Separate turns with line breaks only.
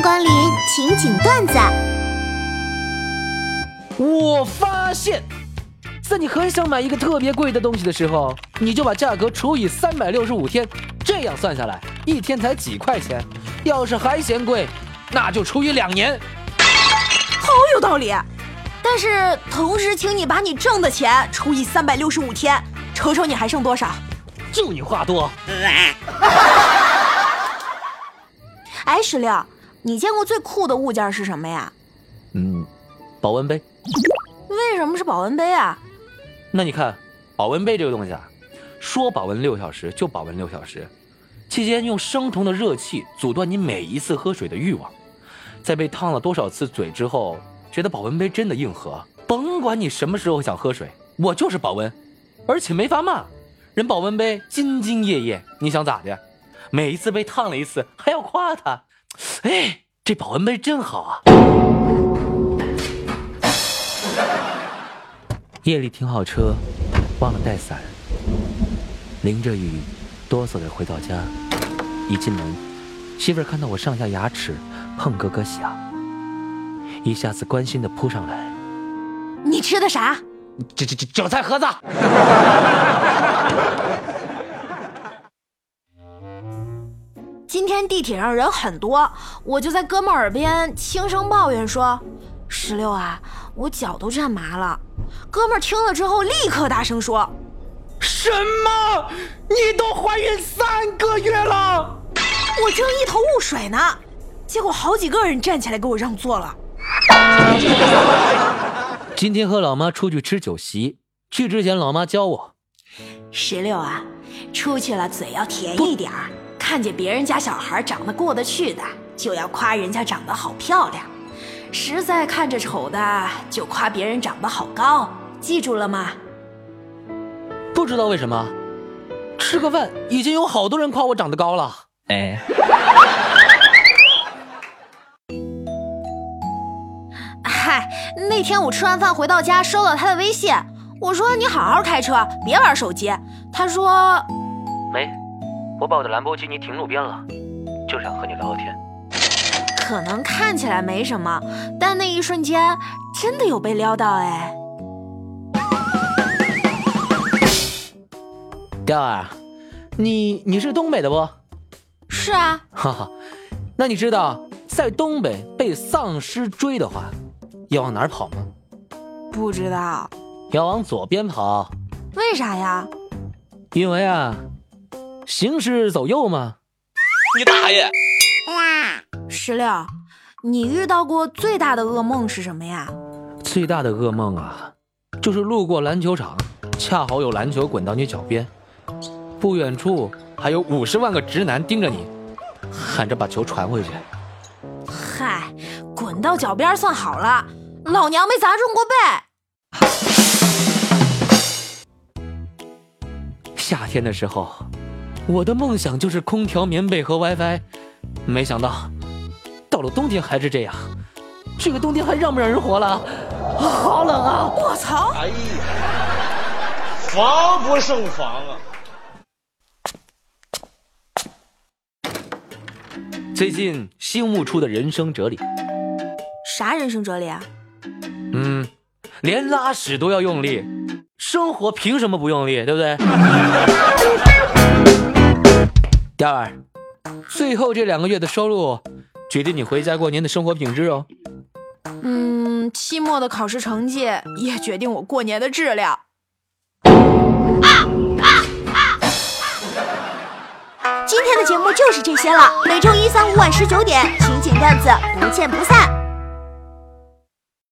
迎光临情景段子。
我发现，在你很想买一个特别贵的东西的时候，你就把价格除以三百六十五天，这样算下来，一天才几块钱。要是还嫌贵，那就除以两年。
好有道理。但是同时，请你把你挣的钱除以三百六十五天，瞅瞅你还剩多少。
就你话多。
哎，石榴，你见过最酷的物件是什么呀？
嗯，保温杯。
为什么是保温杯啊？
那你看，保温杯这个东西啊，说保温六小时就保温六小时，期间用生酮的热气阻断你每一次喝水的欲望，在被烫了多少次嘴之后，觉得保温杯真的硬核。甭管你什么时候想喝水，我就是保温，而且没法骂。人保温杯兢兢业业，你想咋的？每一次被烫了一次，还要夸他。哎，这保温杯真好啊！夜里停好车，忘了带伞，淋着雨，哆嗦着回到家。一进门，媳妇儿看到我上下牙齿碰咯咯响，一下子关心的扑上来：“
你吃的啥？”“
这这这韭菜盒子。”
天地铁上人很多，我就在哥们耳边轻声抱怨说：“石榴啊，我脚都站麻了。”哥们听了之后立刻大声说：“
什么？你都怀孕三个月了？”
我正一头雾水呢，结果好几个人站起来给我让座了。
今天和老妈出去吃酒席，去之前老妈教我：“
石榴啊，出去了嘴要甜一点儿。”看见别人家小孩长得过得去的，就要夸人家长得好漂亮；实在看着丑的，就夸别人长得好高。记住了吗？
不知道为什么，吃个饭已经有好多人夸我长得高了。哎，
嗨，那天我吃完饭回到家，收到他的微信，我说你好好开车，别玩手机。他说
没。我把我的兰博基尼停路边了，就想和你聊聊天。
可能看起来没什么，但那一瞬间真的有被撩到哎。
调儿，你你是东北的不？
是啊。
哈哈，那你知道在东北被丧尸追的话，要往哪儿跑吗？
不知道。
要往左边跑。
为啥呀？
因为啊。行尸走肉吗？
你大爷！
石榴，你遇到过最大的噩梦是什么呀？
最大的噩梦啊，就是路过篮球场，恰好有篮球滚到你脚边，不远处还有五十万个直男盯着你，喊着把球传回去。
嗨，滚到脚边算好了，老娘没砸中过
背。夏天的时候。我的梦想就是空调、棉被和 WiFi，没想到到了冬天还是这样。这个冬天还让不让人活了？好冷啊！
我操！
哎呀，防不胜防啊！
最近新悟出的人生哲理，
啥人生哲理啊？
嗯，连拉屎都要用力，生活凭什么不用力？对不对？调儿，最后这两个月的收入，决定你回家过年的生活品质哦。
嗯，期末的考试成绩也决定我过年的质量。
今天的节目就是这些了，每周一、三、五晚十九点，情景段子不见不散。